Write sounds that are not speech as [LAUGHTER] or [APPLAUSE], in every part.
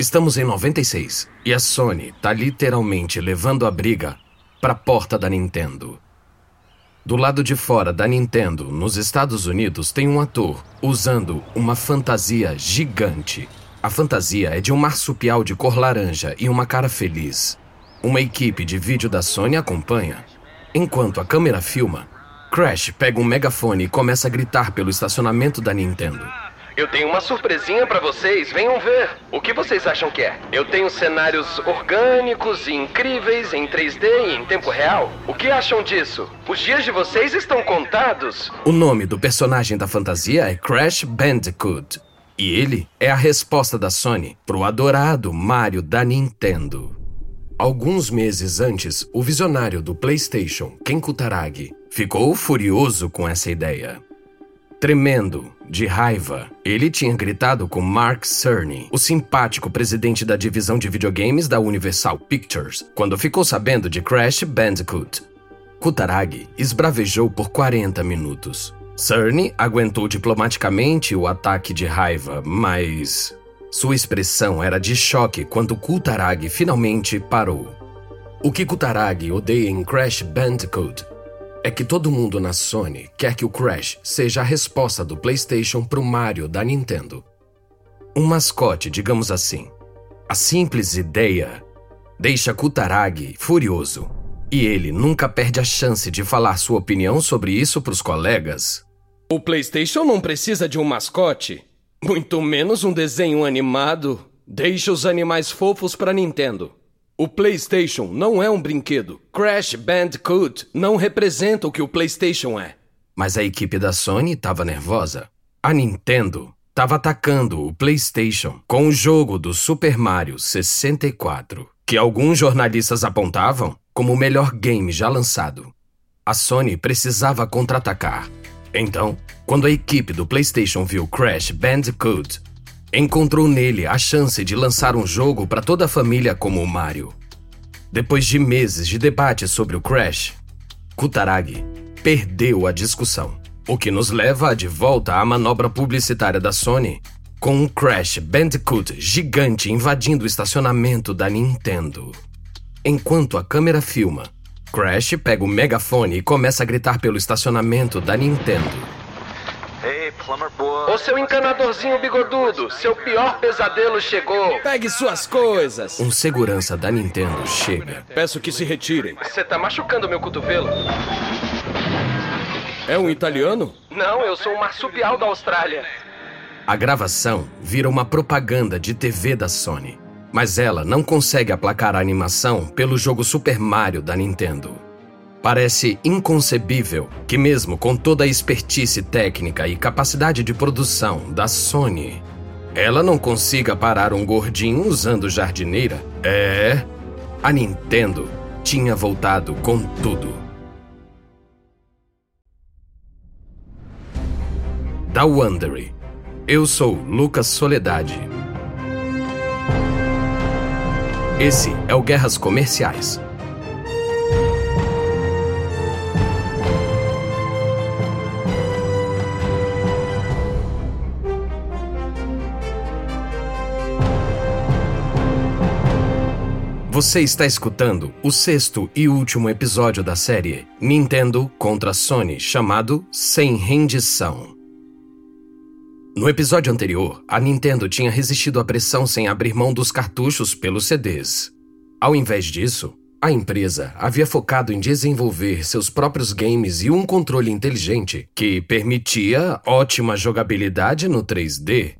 Estamos em 96 e a Sony tá literalmente levando a briga pra porta da Nintendo. Do lado de fora da Nintendo, nos Estados Unidos, tem um ator usando uma fantasia gigante. A fantasia é de um marsupial de cor laranja e uma cara feliz. Uma equipe de vídeo da Sony acompanha. Enquanto a câmera filma, Crash pega um megafone e começa a gritar pelo estacionamento da Nintendo. Eu tenho uma surpresinha pra vocês, venham ver. O que vocês acham que é? Eu tenho cenários orgânicos e incríveis em 3D e em tempo real. O que acham disso? Os dias de vocês estão contados. O nome do personagem da fantasia é Crash Bandicoot. E ele é a resposta da Sony pro adorado Mario da Nintendo. Alguns meses antes, o visionário do PlayStation, Ken Kutaragi, ficou furioso com essa ideia. Tremendo, de raiva, ele tinha gritado com Mark Cerny, o simpático presidente da divisão de videogames da Universal Pictures, quando ficou sabendo de Crash Bandicoot. Kutaragi esbravejou por 40 minutos. Cerny aguentou diplomaticamente o ataque de raiva, mas sua expressão era de choque quando Kutaragi finalmente parou. O que Kutaragi odeia em Crash Bandicoot é que todo mundo na Sony quer que o Crash seja a resposta do PlayStation pro Mario da Nintendo. Um mascote, digamos assim. A simples ideia deixa Kutaragi furioso. E ele nunca perde a chance de falar sua opinião sobre isso pros colegas. O PlayStation não precisa de um mascote, muito menos um desenho animado. Deixa os animais fofos pra Nintendo. O PlayStation não é um brinquedo. Crash Bandicoot não representa o que o PlayStation é. Mas a equipe da Sony estava nervosa. A Nintendo estava atacando o PlayStation com o jogo do Super Mario 64, que alguns jornalistas apontavam como o melhor game já lançado. A Sony precisava contra-atacar. Então, quando a equipe do PlayStation viu Crash Bandicoot, encontrou nele a chance de lançar um jogo para toda a família como o Mario. Depois de meses de debate sobre o Crash, Kutaragi perdeu a discussão, o que nos leva de volta à manobra publicitária da Sony, com um Crash Bandicoot gigante invadindo o estacionamento da Nintendo. Enquanto a câmera filma, Crash pega o megafone e começa a gritar pelo estacionamento da Nintendo. Ô seu encanadorzinho bigodudo, seu pior pesadelo chegou. Pegue suas coisas. Um segurança da Nintendo chega. Peço que se retirem. Você tá machucando meu cotovelo. É um italiano? Não, eu sou um marsupial da Austrália. A gravação vira uma propaganda de TV da Sony, mas ela não consegue aplacar a animação pelo jogo Super Mario da Nintendo. Parece inconcebível que, mesmo com toda a expertise técnica e capacidade de produção da Sony, ela não consiga parar um gordinho usando jardineira. É. A Nintendo tinha voltado com tudo. Da Wondery. Eu sou Lucas Soledade. Esse é o Guerras Comerciais Você está escutando o sexto e último episódio da série Nintendo contra Sony, chamado Sem Rendição. No episódio anterior, a Nintendo tinha resistido à pressão sem abrir mão dos cartuchos pelos CDs. Ao invés disso, a empresa havia focado em desenvolver seus próprios games e um controle inteligente que permitia ótima jogabilidade no 3D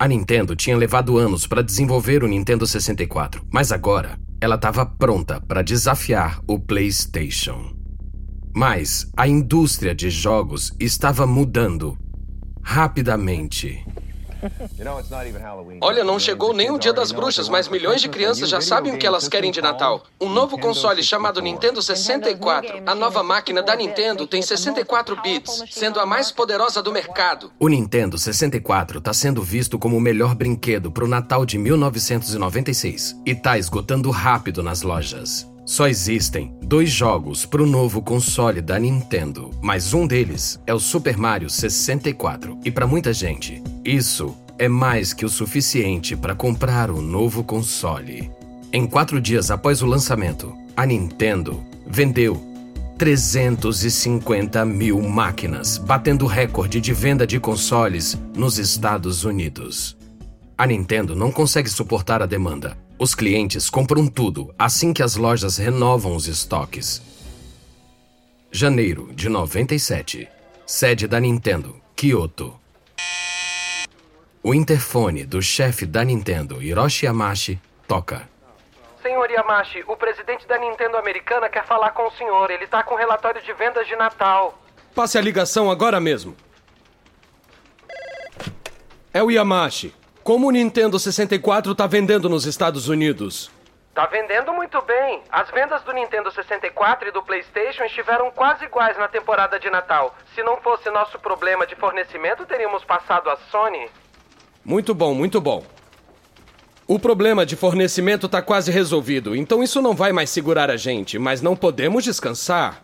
a Nintendo tinha levado anos para desenvolver o Nintendo 64, mas agora ela estava pronta para desafiar o PlayStation. Mas a indústria de jogos estava mudando rapidamente. Olha, não chegou nem o Dia das Bruxas, mas milhões de crianças já sabem o que elas querem de Natal. Um novo console chamado Nintendo 64. A nova máquina da Nintendo tem 64 bits, sendo a mais poderosa do mercado. O Nintendo 64 está sendo visto como o melhor brinquedo para o Natal de 1996 e está esgotando rápido nas lojas. Só existem dois jogos para o novo console da Nintendo, mas um deles é o Super Mario 64. E para muita gente, isso é mais que o suficiente para comprar o novo console. Em quatro dias após o lançamento, a Nintendo vendeu 350 mil máquinas, batendo recorde de venda de consoles nos Estados Unidos. A Nintendo não consegue suportar a demanda. Os clientes compram tudo assim que as lojas renovam os estoques. Janeiro de 97. Sede da Nintendo, Kyoto. O interfone do chefe da Nintendo, Hiroshi Yamashi, toca. Senhor Yamashi, o presidente da Nintendo americana quer falar com o senhor. Ele tá com relatório de vendas de Natal. Passe a ligação agora mesmo. É o Yamashi. Como o Nintendo 64 tá vendendo nos Estados Unidos? Tá vendendo muito bem. As vendas do Nintendo 64 e do PlayStation estiveram quase iguais na temporada de Natal. Se não fosse nosso problema de fornecimento, teríamos passado a Sony. Muito bom, muito bom. O problema de fornecimento tá quase resolvido, então isso não vai mais segurar a gente, mas não podemos descansar.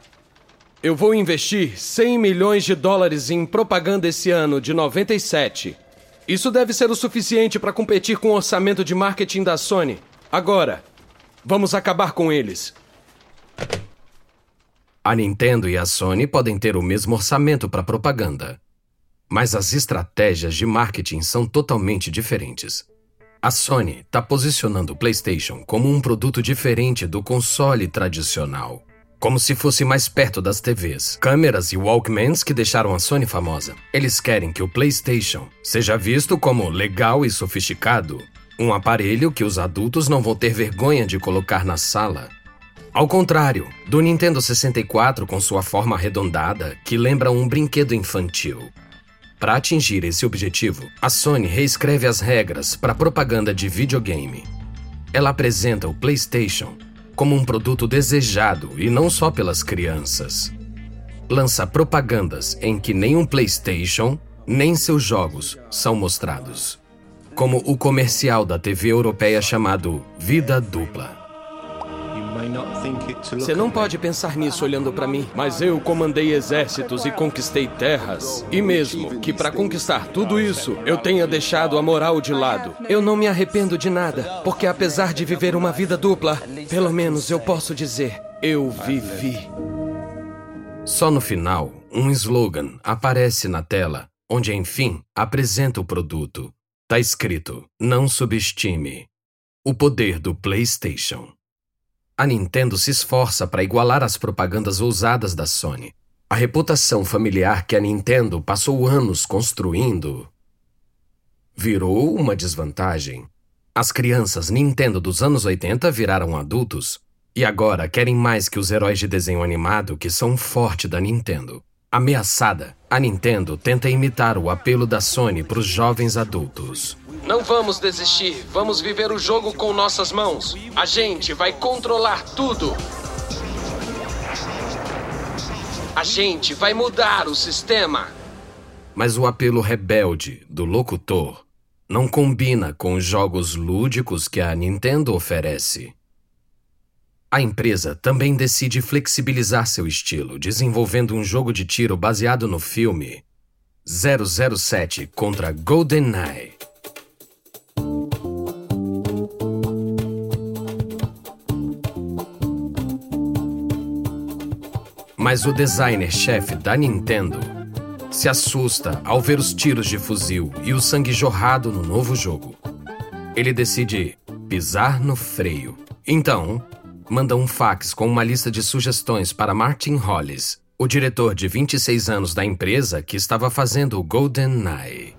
Eu vou investir 100 milhões de dólares em propaganda esse ano de 97. Isso deve ser o suficiente para competir com o orçamento de marketing da Sony. Agora, vamos acabar com eles. A Nintendo e a Sony podem ter o mesmo orçamento para propaganda, mas as estratégias de marketing são totalmente diferentes. A Sony está posicionando o PlayStation como um produto diferente do console tradicional como se fosse mais perto das TVs, câmeras e Walkmans que deixaram a Sony famosa. Eles querem que o PlayStation seja visto como legal e sofisticado, um aparelho que os adultos não vão ter vergonha de colocar na sala. Ao contrário do Nintendo 64 com sua forma arredondada, que lembra um brinquedo infantil. Para atingir esse objetivo, a Sony reescreve as regras para propaganda de videogame. Ela apresenta o PlayStation como um produto desejado e não só pelas crianças. Lança propagandas em que nem um PlayStation, nem seus jogos são mostrados. Como o comercial da TV europeia chamado Vida Dupla. Você não pode pensar nisso olhando para mim, mas eu comandei exércitos e conquistei terras. E mesmo que para conquistar tudo isso eu tenha deixado a moral de lado, eu não me arrependo de nada, porque apesar de viver uma vida dupla, pelo menos eu posso dizer, eu vivi. Só no final, um slogan aparece na tela, onde enfim apresenta o produto. Tá escrito: Não subestime o poder do PlayStation. A Nintendo se esforça para igualar as propagandas ousadas da Sony. A reputação familiar que a Nintendo passou anos construindo virou uma desvantagem. As crianças Nintendo dos anos 80 viraram adultos e agora querem mais que os heróis de desenho animado que são forte da Nintendo. Ameaçada, a Nintendo tenta imitar o apelo da Sony para os jovens adultos. Não vamos desistir. Vamos viver o jogo com nossas mãos. A gente vai controlar tudo. A gente vai mudar o sistema. Mas o apelo rebelde do locutor não combina com os jogos lúdicos que a Nintendo oferece. A empresa também decide flexibilizar seu estilo, desenvolvendo um jogo de tiro baseado no filme 007 contra GoldenEye. Mas o designer-chefe da Nintendo se assusta ao ver os tiros de fuzil e o sangue jorrado no novo jogo. Ele decide pisar no freio. Então, manda um fax com uma lista de sugestões para Martin Hollis, o diretor de 26 anos da empresa que estava fazendo o Golden Eye.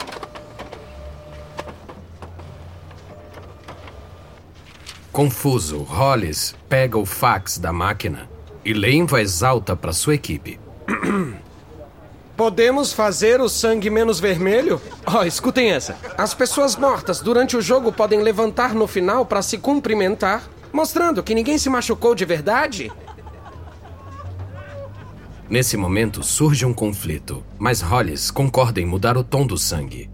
Confuso, Hollis pega o fax da máquina e lê em voz alta para sua equipe. [CLEARS THROAT] Podemos fazer o sangue menos vermelho? Oh, escutem essa. As pessoas mortas durante o jogo podem levantar no final para se cumprimentar, mostrando que ninguém se machucou de verdade. Nesse momento surge um conflito, mas Hollis concorda em mudar o tom do sangue.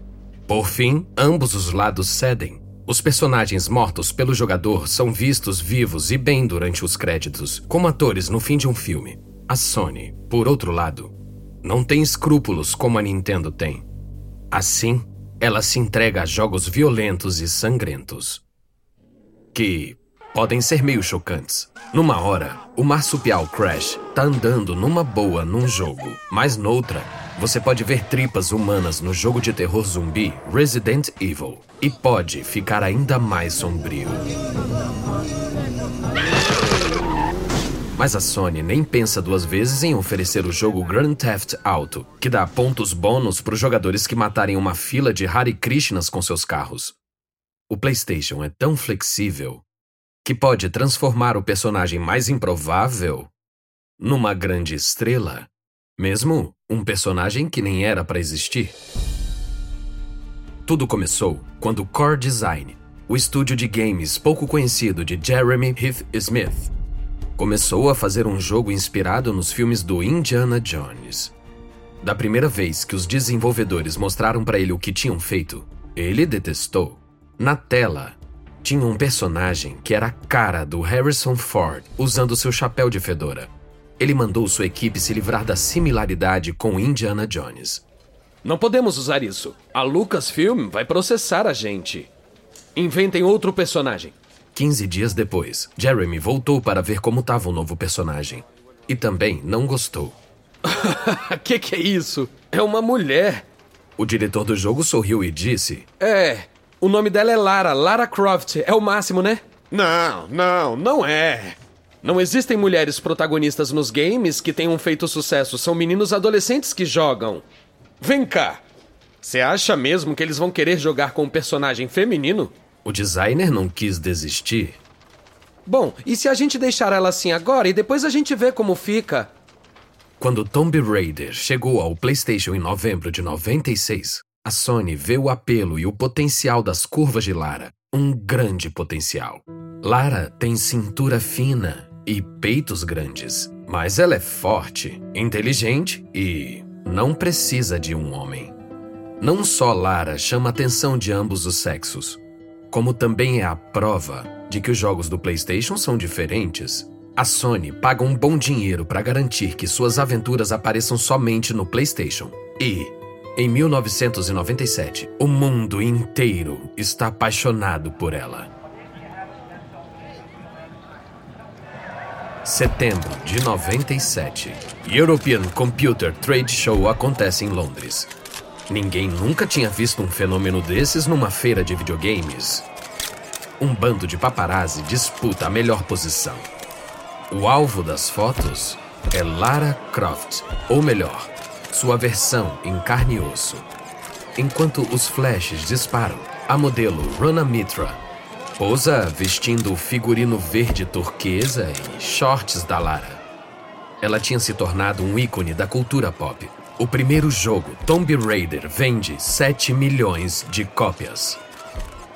Por fim, ambos os lados cedem os personagens mortos pelo jogador são vistos vivos e bem durante os créditos, como atores no fim de um filme. A Sony, por outro lado, não tem escrúpulos como a Nintendo tem. Assim, ela se entrega a jogos violentos e sangrentos. Que podem ser meio chocantes. Numa hora, o marsupial Crash tá andando numa boa num jogo, mas noutra, você pode ver tripas humanas no jogo de terror zumbi Resident Evil e pode ficar ainda mais sombrio. Mas a Sony nem pensa duas vezes em oferecer o jogo Grand Theft Auto, que dá pontos bônus para os jogadores que matarem uma fila de Hare Krishnas com seus carros. O PlayStation é tão flexível que pode transformar o personagem mais improvável numa grande estrela, mesmo um personagem que nem era para existir. Tudo começou quando Core Design, o estúdio de games pouco conhecido de Jeremy Heath Smith, começou a fazer um jogo inspirado nos filmes do Indiana Jones. Da primeira vez que os desenvolvedores mostraram para ele o que tinham feito, ele detestou. Na tela, tinha um personagem que era a cara do Harrison Ford usando seu chapéu de fedora. Ele mandou sua equipe se livrar da similaridade com Indiana Jones. Não podemos usar isso. A Lucasfilm vai processar a gente. Inventem outro personagem. 15 dias depois, Jeremy voltou para ver como estava o novo personagem. E também não gostou. [LAUGHS] que que é isso? É uma mulher. O diretor do jogo sorriu e disse: É, o nome dela é Lara, Lara Croft. É o máximo, né? Não, não, não é. Não existem mulheres protagonistas nos games que tenham feito sucesso. São meninos adolescentes que jogam. Vem cá. Você acha mesmo que eles vão querer jogar com um personagem feminino? O designer não quis desistir. Bom, e se a gente deixar ela assim agora e depois a gente vê como fica? Quando Tomb Raider chegou ao PlayStation em novembro de 96, a Sony vê o apelo e o potencial das curvas de Lara, um grande potencial. Lara tem cintura fina e peitos grandes, mas ela é forte, inteligente e não precisa de um homem. Não só Lara chama a atenção de ambos os sexos, como também é a prova de que os jogos do PlayStation são diferentes. A Sony paga um bom dinheiro para garantir que suas aventuras apareçam somente no PlayStation. E, em 1997, o mundo inteiro está apaixonado por ela. Setembro de 97. European Computer Trade Show acontece em Londres. Ninguém nunca tinha visto um fenômeno desses numa feira de videogames. Um bando de paparazzi disputa a melhor posição. O alvo das fotos é Lara Croft, ou melhor, sua versão em carne e osso. Enquanto os flashes disparam, a modelo Rana Mitra posa vestindo o figurino verde turquesa e shorts da Lara. Ela tinha se tornado um ícone da cultura pop. O primeiro jogo, Tomb Raider, vende 7 milhões de cópias.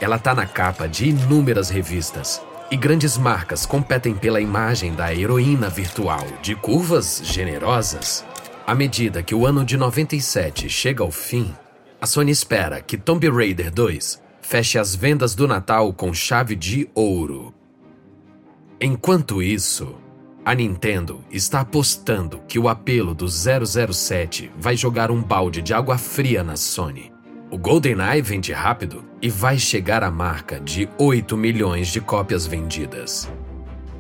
Ela tá na capa de inúmeras revistas, e grandes marcas competem pela imagem da heroína virtual de curvas generosas. À medida que o ano de 97 chega ao fim, a Sony espera que Tomb Raider 2 feche as vendas do Natal com chave de ouro. Enquanto isso, a Nintendo está apostando que o apelo do 007 vai jogar um balde de água fria na Sony. O GoldenEye vende rápido e vai chegar à marca de 8 milhões de cópias vendidas.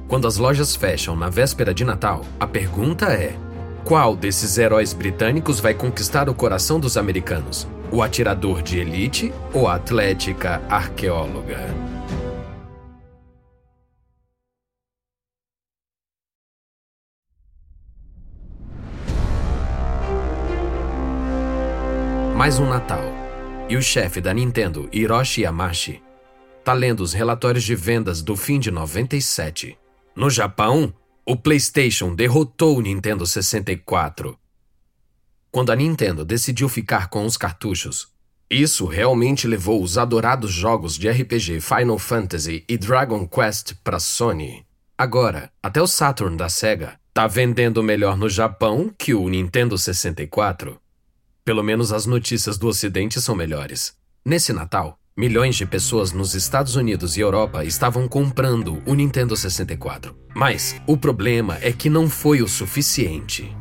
Quando as lojas fecham na véspera de Natal, a pergunta é: qual desses heróis britânicos vai conquistar o coração dos americanos? O atirador de elite ou a atlética arqueóloga? Mais um Natal. E o chefe da Nintendo, Hiroshi Yamashi, tá lendo os relatórios de vendas do fim de 97. No Japão, o PlayStation derrotou o Nintendo 64. Quando a Nintendo decidiu ficar com os cartuchos, isso realmente levou os adorados jogos de RPG Final Fantasy e Dragon Quest para Sony. Agora, até o Saturn da Sega tá vendendo melhor no Japão que o Nintendo 64. Pelo menos as notícias do Ocidente são melhores. Nesse Natal, Milhões de pessoas nos Estados Unidos e Europa estavam comprando o Nintendo 64. Mas o problema é que não foi o suficiente.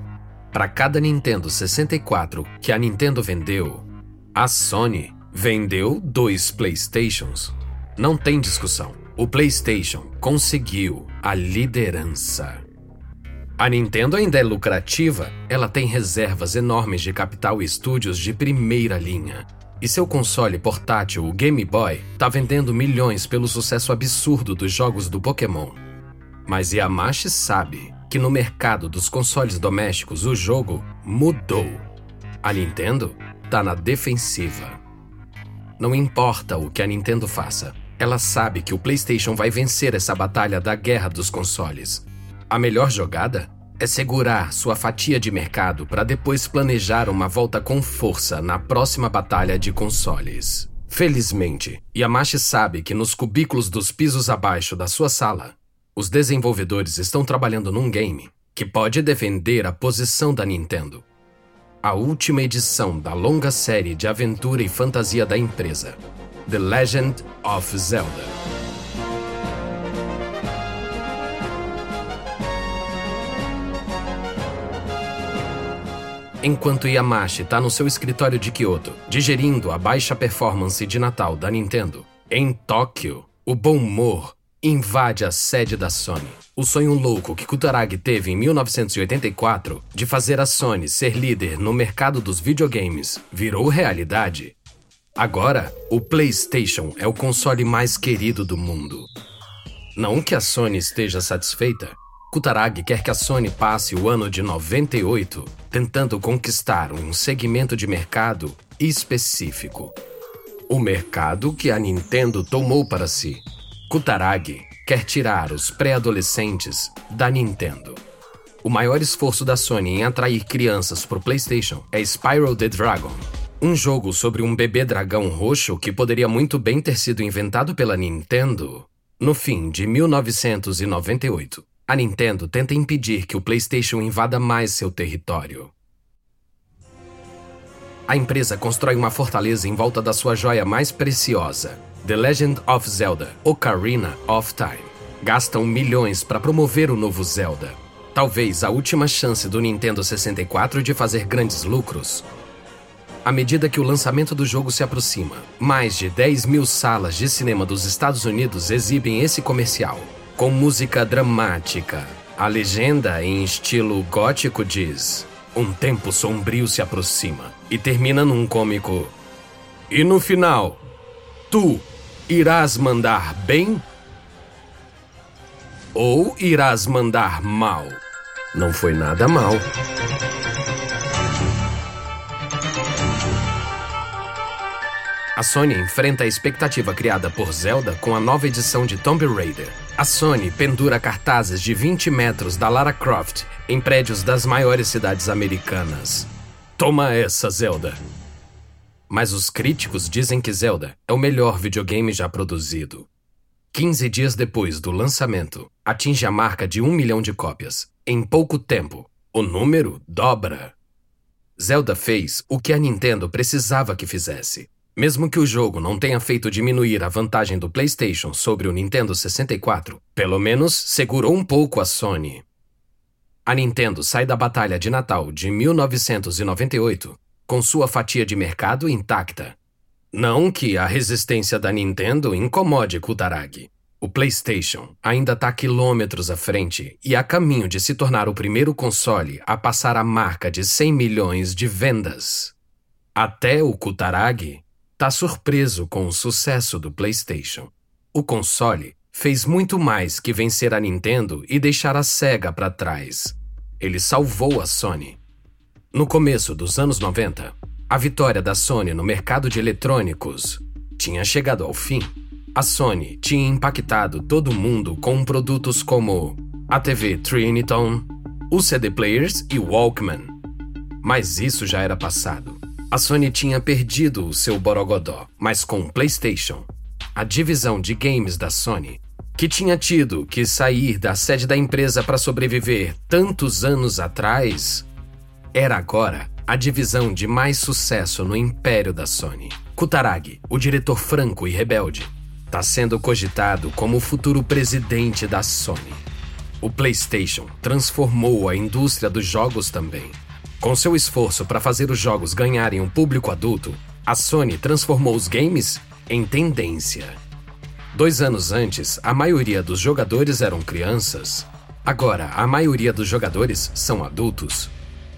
Para cada Nintendo 64 que a Nintendo vendeu, a Sony Vendeu dois PlayStations. Não tem discussão. O PlayStation conseguiu a liderança. A Nintendo ainda é lucrativa, ela tem reservas enormes de capital e estúdios de primeira linha. E seu console portátil, o Game Boy, tá vendendo milhões pelo sucesso absurdo dos jogos do Pokémon. Mas Yamashi sabe que no mercado dos consoles domésticos o jogo mudou. A Nintendo tá na defensiva. Não importa o que a Nintendo faça, ela sabe que o PlayStation vai vencer essa batalha da guerra dos consoles. A melhor jogada é segurar sua fatia de mercado para depois planejar uma volta com força na próxima batalha de consoles. Felizmente, Yamashi sabe que nos cubículos dos pisos abaixo da sua sala, os desenvolvedores estão trabalhando num game que pode defender a posição da Nintendo. A última edição da longa série de aventura e fantasia da empresa, The Legend of Zelda. Enquanto Yamashi está no seu escritório de Kyoto, digerindo a baixa performance de Natal da Nintendo, em Tóquio, o bom humor invade a sede da Sony. O sonho louco que Kutaragi teve em 1984 de fazer a Sony ser líder no mercado dos videogames virou realidade. Agora, o PlayStation é o console mais querido do mundo. Não que a Sony esteja satisfeita, Kutaragi quer que a Sony passe o ano de 98 tentando conquistar um segmento de mercado específico. O mercado que a Nintendo tomou para si. Kutaragi quer tirar os pré-adolescentes da Nintendo. O maior esforço da Sony em atrair crianças para o PlayStation é Spiral the Dragon, um jogo sobre um bebê dragão roxo que poderia muito bem ter sido inventado pela Nintendo no fim de 1998 a Nintendo tenta impedir que o PlayStation invada mais seu território. A empresa constrói uma fortaleza em volta da sua joia mais preciosa, The Legend of Zelda Ocarina of Time. Gastam milhões para promover o novo Zelda. Talvez a última chance do Nintendo 64 de fazer grandes lucros. À medida que o lançamento do jogo se aproxima, mais de 10 mil salas de cinema dos Estados Unidos exibem esse comercial com música dramática. A legenda, em estilo gótico, diz: Um tempo sombrio se aproxima e termina num cômico. E no final, tu irás mandar bem? Ou irás mandar mal? Não foi nada mal. A Sony enfrenta a expectativa criada por Zelda com a nova edição de Tomb Raider. A Sony pendura cartazes de 20 metros da Lara Croft em prédios das maiores cidades americanas. Toma essa, Zelda! Mas os críticos dizem que Zelda é o melhor videogame já produzido. 15 dias depois do lançamento, atinge a marca de um milhão de cópias. Em pouco tempo, o número dobra. Zelda fez o que a Nintendo precisava que fizesse mesmo que o jogo não tenha feito diminuir a vantagem do PlayStation sobre o Nintendo 64, pelo menos segurou um pouco a Sony. A Nintendo sai da batalha de Natal de 1998 com sua fatia de mercado intacta. Não que a resistência da Nintendo incomode Kutaragi. O PlayStation ainda está quilômetros à frente e a caminho de se tornar o primeiro console a passar a marca de 100 milhões de vendas. Até o Kutaragi está surpreso com o sucesso do PlayStation. O console fez muito mais que vencer a Nintendo e deixar a Sega para trás. Ele salvou a Sony. No começo dos anos 90, a vitória da Sony no mercado de eletrônicos tinha chegado ao fim. A Sony tinha impactado todo mundo com produtos como a TV Triniton, os CD players e Walkman. Mas isso já era passado. A Sony tinha perdido o seu borogodó, mas com o PlayStation, a divisão de games da Sony, que tinha tido que sair da sede da empresa para sobreviver tantos anos atrás, era agora a divisão de mais sucesso no império da Sony. Kutaragi, o diretor franco e rebelde, está sendo cogitado como o futuro presidente da Sony. O PlayStation transformou a indústria dos jogos também. Com seu esforço para fazer os jogos ganharem um público adulto, A Sony transformou os games em tendência. Dois anos antes, a maioria dos jogadores eram crianças. Agora, a maioria dos jogadores são adultos.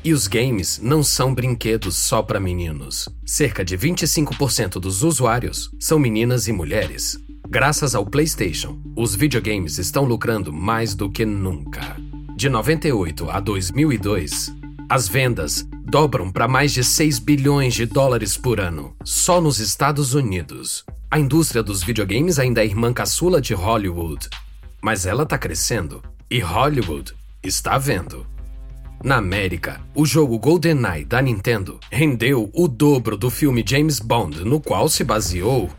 E os games não são brinquedos só para meninos. Cerca de 25% dos usuários são meninas e mulheres. Graças ao PlayStation, os videogames estão lucrando mais do que nunca. De 98 a 2002, as vendas dobram para mais de 6 bilhões de dólares por ano, só nos Estados Unidos. A indústria dos videogames ainda é irmã caçula de Hollywood, mas ela está crescendo e Hollywood está vendo. Na América, o jogo GoldenEye da Nintendo rendeu o dobro do filme James Bond, no qual se baseou.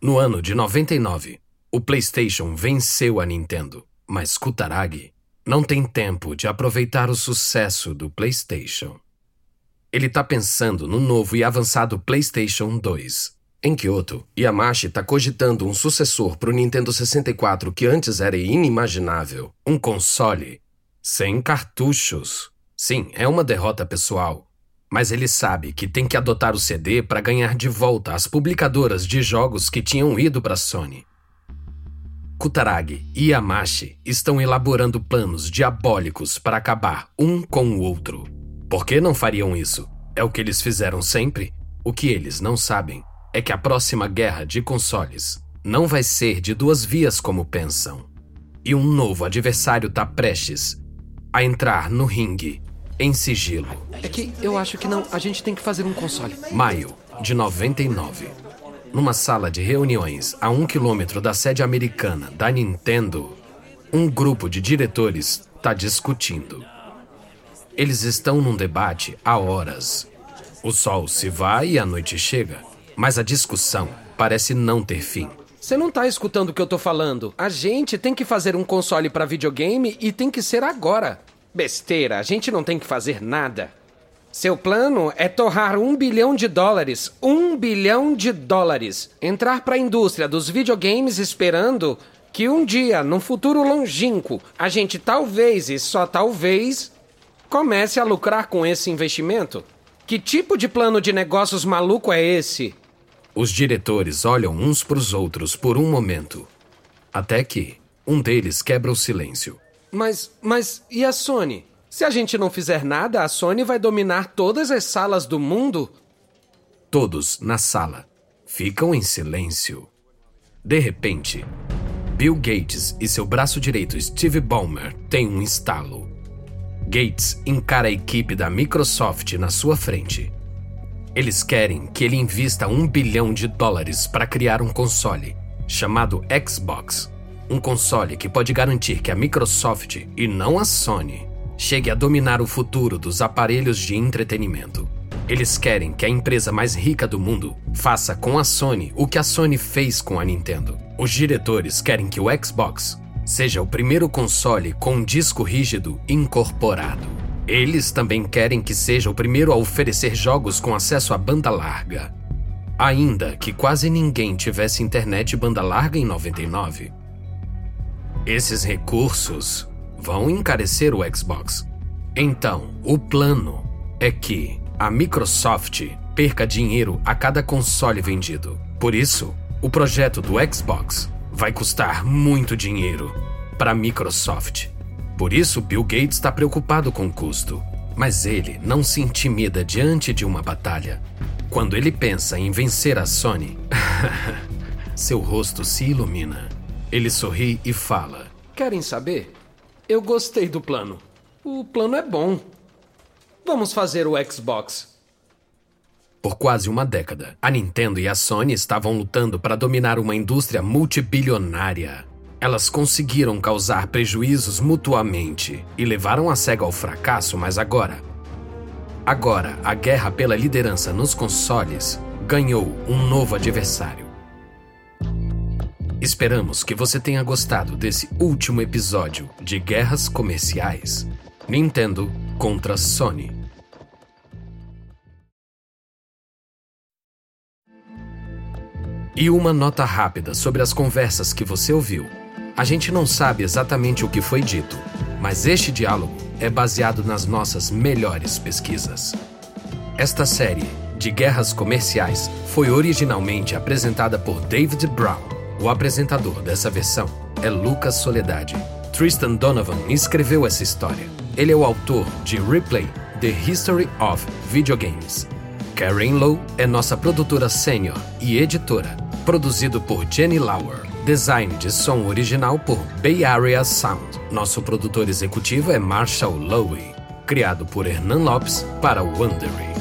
No ano de 99, o PlayStation venceu a Nintendo, mas Kutaragi não tem tempo de aproveitar o sucesso do PlayStation. Ele está pensando no novo e avançado PlayStation 2. Em Kyoto, Yamashi está cogitando um sucessor para o Nintendo 64 que antes era inimaginável, um console sem cartuchos. Sim, é uma derrota pessoal. Mas ele sabe que tem que adotar o CD para ganhar de volta as publicadoras de jogos que tinham ido para a Sony. Kutaragi e Yamashi estão elaborando planos diabólicos para acabar um com o outro. Por que não fariam isso? É o que eles fizeram sempre? O que eles não sabem é que a próxima guerra de consoles não vai ser de duas vias como pensam. E um novo adversário está prestes a entrar no ringue em sigilo. É que eu acho que não. A gente tem que fazer um console. Maio de 99. Numa sala de reuniões a um quilômetro da sede americana da Nintendo, um grupo de diretores está discutindo. Eles estão num debate há horas. O sol se vai e a noite chega, mas a discussão parece não ter fim. Você não tá escutando o que eu tô falando. A gente tem que fazer um console para videogame e tem que ser agora. Besteira, a gente não tem que fazer nada. Seu plano é torrar um bilhão de dólares. Um bilhão de dólares. Entrar para a indústria dos videogames esperando que um dia, num futuro longínquo, a gente talvez e só talvez comece a lucrar com esse investimento? Que tipo de plano de negócios maluco é esse? Os diretores olham uns para os outros por um momento. Até que um deles quebra o silêncio. Mas, mas e a Sony? Se a gente não fizer nada, a Sony vai dominar todas as salas do mundo? Todos na sala ficam em silêncio. De repente, Bill Gates e seu braço direito Steve Ballmer têm um estalo. Gates encara a equipe da Microsoft na sua frente eles querem que ele invista um bilhão de dólares para criar um console chamado Xbox. Um console que pode garantir que a Microsoft e não a Sony chegue a dominar o futuro dos aparelhos de entretenimento. Eles querem que a empresa mais rica do mundo faça com a Sony o que a Sony fez com a Nintendo. Os diretores querem que o Xbox seja o primeiro console com um disco rígido incorporado. Eles também querem que seja o primeiro a oferecer jogos com acesso à banda larga. Ainda que quase ninguém tivesse internet banda larga em 99. Esses recursos vão encarecer o Xbox. Então, o plano é que a Microsoft perca dinheiro a cada console vendido. Por isso, o projeto do Xbox vai custar muito dinheiro para a Microsoft. Por isso, Bill Gates está preocupado com o custo. Mas ele não se intimida diante de uma batalha. Quando ele pensa em vencer a Sony, [LAUGHS] seu rosto se ilumina. Ele sorri e fala: Querem saber? Eu gostei do plano. O plano é bom. Vamos fazer o Xbox. Por quase uma década, a Nintendo e a Sony estavam lutando para dominar uma indústria multibilionária. Elas conseguiram causar prejuízos mutuamente e levaram a SEGA ao fracasso, mas agora. Agora, a guerra pela liderança nos consoles ganhou um novo adversário. Esperamos que você tenha gostado desse último episódio de Guerras Comerciais Nintendo contra Sony. E uma nota rápida sobre as conversas que você ouviu. A gente não sabe exatamente o que foi dito, mas este diálogo é baseado nas nossas melhores pesquisas. Esta série de guerras comerciais foi originalmente apresentada por David Brown. O apresentador dessa versão é Lucas Soledade. Tristan Donovan escreveu essa história. Ele é o autor de Replay, The History of Videogames. Karen Lowe é nossa produtora sênior e editora. Produzido por Jenny Lauer. Design de som original por Bay Area Sound. Nosso produtor executivo é Marshall Lowe. Criado por Hernan Lopes para Wondery.